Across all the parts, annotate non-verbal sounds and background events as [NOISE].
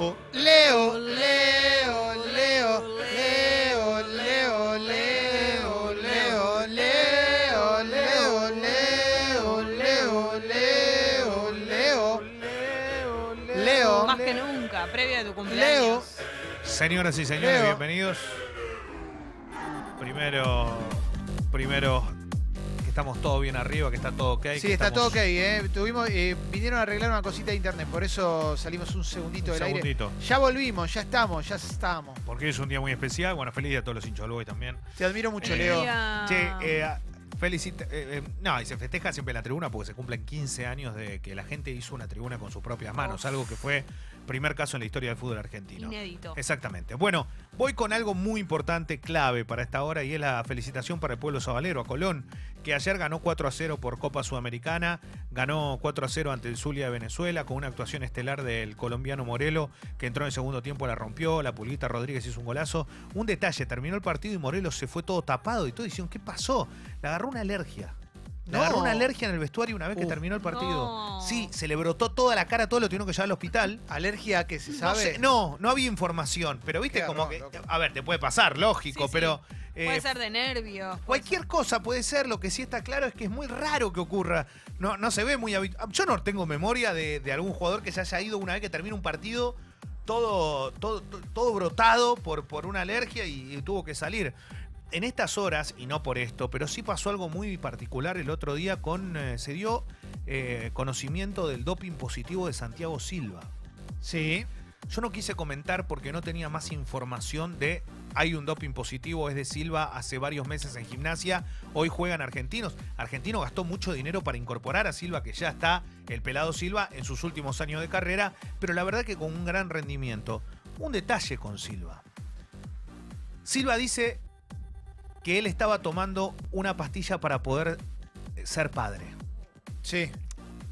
Leo, Leo, Leo, Leo, Leo, Leo, Leo, Leo, Leo, Leo, Leo, Leo, Leo, Leo, Leo, Más que nunca, previa a tu cumpleaños. Leo. Señoras y señores, Leo. bienvenidos. Primero, primero, que estamos todos bien arriba, que está todo ok. Sí, que está todo ok, ¿eh? Tuvimos, eh, vinieron a arreglar una cosita de internet, por eso salimos un segundito Un del aire. segundito. Ya volvimos, ya estamos, ya estamos. Porque es un día muy especial. Bueno, feliz día a todos los hinchas del también. Te admiro mucho, Eh, Leo. Día- Che, eh, felicita. eh, eh, no, y se festeja siempre la tribuna porque se cumplen 15 años de que la gente hizo una tribuna con sus propias manos, Uf. algo que fue primer caso en la historia del fútbol argentino. Inédito. Exactamente. Bueno, voy con algo muy importante, clave para esta hora, y es la felicitación para el pueblo sabalero, a Colón, que ayer ganó 4 a 0 por Copa Sudamericana, ganó 4 a 0 ante el Zulia de Venezuela, con una actuación estelar del colombiano Morelo, que entró en el segundo tiempo, la rompió, la Pulguita Rodríguez hizo un golazo. Un detalle, terminó el partido y Morelos se fue todo tapado y todo diciendo, ¿qué pasó? Le agarró una alergia. Le No. agarró una alergia en el vestuario una vez que Uh. terminó el partido. No. Sí, se le brotó toda la cara, todo lo tuvieron que llevar al hospital. Alergia que se No, sabe. sé, no, no había información, pero viste como que, a ver, te puede pasar, lógico, Sí, sí. pero eh, Puede ser de nervios. cualquier cosa puede ser. Lo que sí está claro es que es muy raro que ocurra. No, no se ve muy habitual. Yo no tengo memoria de, de algún jugador que se haya ido una vez que termina un partido todo, todo, todo- todo brotado por, por una alergia y, y tuvo que salir. En estas horas, y no por esto, pero sí pasó algo muy particular el otro día con. eh, se dio eh, conocimiento del doping positivo de Santiago Silva. Sí. Yo no quise comentar porque no tenía más información de hay un doping positivo, es de Silva hace varios meses en gimnasia, hoy juegan argentinos. Argentino gastó mucho dinero para incorporar a Silva, que ya está el pelado Silva en sus últimos años de carrera, pero la verdad que con un gran rendimiento. Un detalle con Silva. Silva dice que él estaba tomando una pastilla para poder eh, ser padre Sí.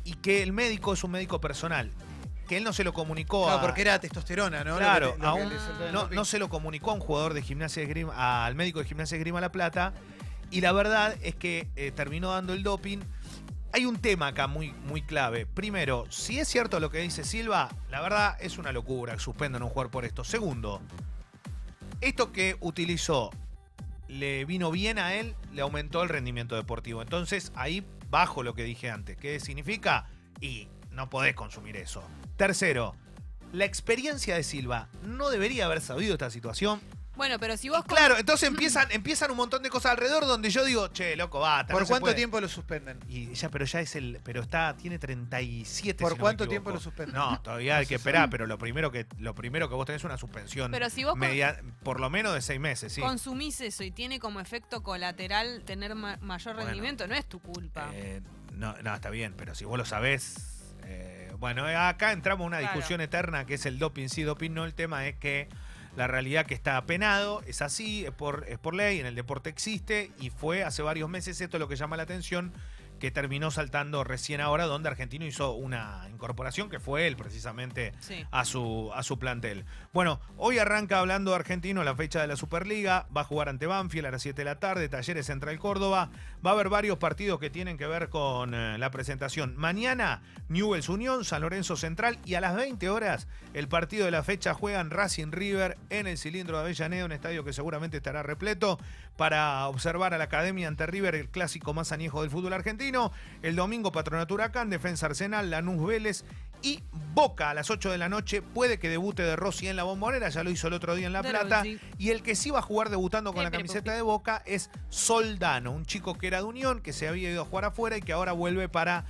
y que el médico es un médico personal, que él no se lo comunicó Claro, a... porque era testosterona, ¿no? Claro, te- soltó el no, no se lo comunicó a un jugador de gimnasia de esgrima, al médico de gimnasia de esgrima La Plata, y la verdad es que eh, terminó dando el doping. Hay un tema acá muy, muy clave. Primero, si es cierto lo que dice Silva, la verdad es una locura que suspendan a un jugador por esto. Segundo, esto que utilizó le vino bien a él, le aumentó el rendimiento deportivo. Entonces, ahí bajo lo que dije antes. ¿Qué significa? Y no podés consumir eso. Tercero, la experiencia de Silva no debería haber sabido esta situación. Bueno, pero si vos. Claro, entonces [LAUGHS] empiezan, empiezan un montón de cosas alrededor donde yo digo, che, loco, bata. ¿Por no se cuánto puede". tiempo lo suspenden? Y ya, pero ya es el. Pero está, tiene 37. ¿Por si no cuánto tiempo lo suspenden? No, todavía hay No que se esperar, sabe. pero lo primero que, lo primero que vos tenés es una suspensión. Pero si vos con- media- por lo menos de seis meses, sí. consumís eso y tiene como efecto colateral tener ma- mayor Bueno. rendimiento, no es tu culpa. Eh, no, no, está bien, pero si vos lo sabés. eh, bueno, eh, acá entramos en una Claro. discusión eterna que es el doping sí, doping no. El tema es que la realidad que está penado es así, es por, es por ley, en el deporte existe y fue hace varios meses esto es lo que llama la atención que terminó saltando recién ahora donde Argentino hizo una incorporación que fue él precisamente Sí. a su, a su plantel. Bueno, hoy arranca hablando de Argentino la fecha de la Superliga, va a jugar ante Banfield a las 7 de la tarde, Talleres Central Córdoba, va a haber varios partidos que tienen que ver con eh, la presentación. Mañana Newells Unión, San Lorenzo Central y a las 20 horas el partido de la fecha juegan Racing River en el cilindro de Avellaneda, un estadio que seguramente estará repleto para observar a la Academia ante River, el clásico más añejo del fútbol argentino. El domingo Patronato Huracán, Defensa Arsenal, Lanús Vélez y Boca a las 8 de la noche. Puede que debute de Rossi en la bombonera, ya lo hizo el otro día en La Plata. Y el que sí va a jugar debutando con la camiseta de Boca es Soldano, un chico que era de Unión, que se había ido a jugar afuera y que ahora vuelve para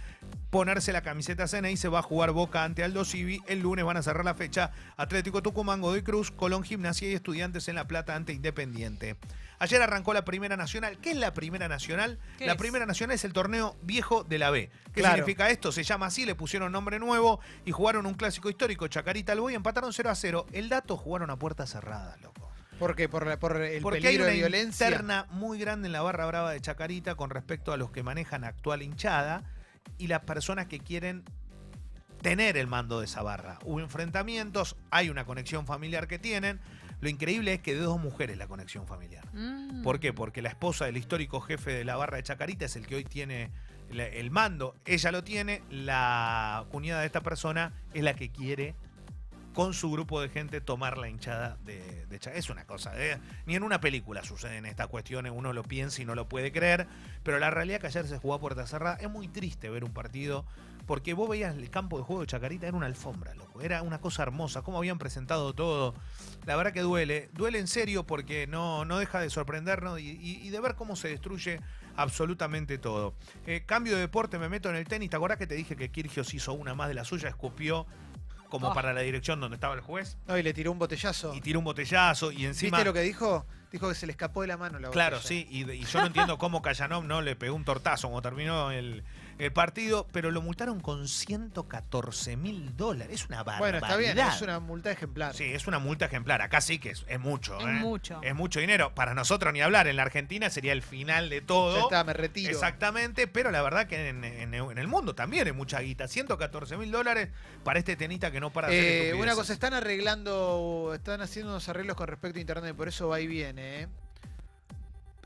ponerse la camiseta Cena y se va a jugar Boca ante Aldo Civi. El lunes van a cerrar la fecha Atlético Tucumán, Godoy Cruz, Colón Gimnasia y Estudiantes en La Plata ante Independiente. Ayer arrancó la Primera Nacional. ¿Qué es la Primera Nacional? ¿Qué La es? Primera Nacional es el torneo viejo de la B. ¿Qué Claro. significa esto? Se llama así, le pusieron nombre nuevo y jugaron un clásico histórico, Chacarita al Boy, empataron 0 a 0. El dato jugaron a puertas cerradas, loco. ¿Por qué? Por, la- por el Porque hay peligro una de violencia. interna muy grande en la barra brava de Chacarita con respecto a los que manejan actual hinchada y las personas que quieren tener el mando de esa barra. Hubo enfrentamientos, hay una conexión familiar que tienen. Lo increíble es que de dos mujeres la conexión familiar. Mm. ¿Por qué? Porque la esposa del histórico jefe de la barra de Chacarita es el que hoy tiene el mando. Ella lo tiene, la cuñada de esta persona es la que quiere con su grupo de gente tomar la hinchada de, de. Es una cosa, ¿eh? ni en una película suceden estas cuestiones, uno lo piensa y no lo puede creer, pero la realidad que ayer se jugó a puerta cerrada es muy triste ver un partido porque vos veías el campo de juego de Chacarita, era una alfombra, loco. Era una cosa hermosa, cómo habían presentado todo. La verdad que duele, duele en serio porque no, no deja de sorprendernos y de ver cómo se destruye absolutamente todo. Eh, cambio de deporte, me meto en el tenis. ¿Te acordás que te dije que Kirgios hizo una más de la suya? Escupió como Ah. para la dirección donde estaba el juez No, y le tiró un botellazo. y tiró un botellazo y encima... ¿Viste lo que dijo? Dijo que se le escapó de la mano la Claro, botella. sí, y, y yo no entiendo cómo Cayanov no le pegó un tortazo como terminó el, el partido, pero lo multaron con 114 mil dólares. Es una barbaridad. Bueno, está bien, es una multa ejemplar. Sí, es una multa ejemplar. Acá sí que es, es mucho. Es ¿eh? mucho. Es mucho dinero. Para nosotros ni hablar. En la Argentina sería el final de todo. Ya está, me retiro. Exactamente, pero la verdad que en, en- en el mundo también es mucha guita. 114 mil dólares para este tenista que no para de hacer Eh, una cosa, están arreglando, están haciendo unos arreglos con respecto a internet, por eso va y viene, ¿eh?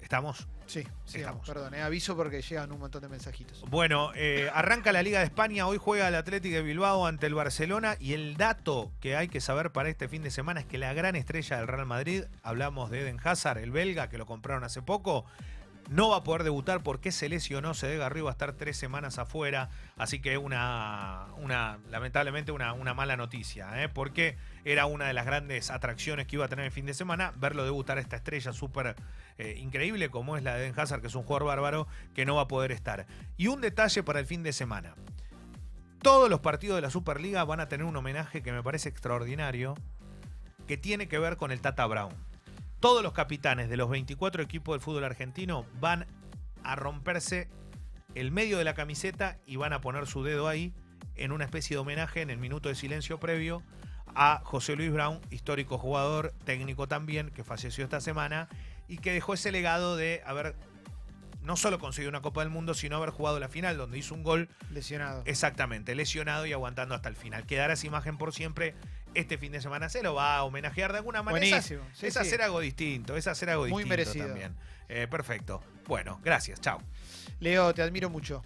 ¿Estamos? Sí, sí, Estamos. perdón, eh, aviso porque llegan un montón de mensajitos. Bueno, eh, arranca la Liga de España. Hoy juega el Atlético de Bilbao ante el Barcelona. Y el dato que hay que saber para este fin de semana es que la gran estrella del Real Madrid, hablamos de Eden Hazard, el belga, que lo compraron hace poco, no va a poder debutar porque se lesionó, se desgarrió, va a estar tres semanas afuera. Así que una, una lamentablemente, una, una mala noticia, ¿eh? porque era una de las grandes atracciones que iba a tener el fin de semana, verlo debutar a esta estrella súper eh, increíble como es la de Eden Hazard, que es un jugador bárbaro, que no va a poder estar. Y un detalle para el fin de semana. Todos los partidos de la Superliga van a tener un homenaje que me parece extraordinario, que tiene que ver con el Tata Brown. Todos los capitanes de los 24 equipos del fútbol argentino van a romperse el medio de la camiseta y van a poner su dedo ahí en una especie de homenaje en el minuto de silencio previo a José Luis Brown, histórico jugador, técnico también, que falleció esta semana y que dejó ese legado de haber no solo conseguido una Copa del Mundo, sino haber jugado la final donde hizo un gol Lesionado. Exactamente, lesionado y aguantando hasta el final. Quedará esa imagen por siempre. Este fin de semana se lo va a homenajear de alguna manera. Es- Buenísimo. sí, es sí. hacer algo distinto, es hacer algo Muy distinto merecido. también. Eh, perfecto. Bueno, gracias, chao. Leo, te admiro mucho.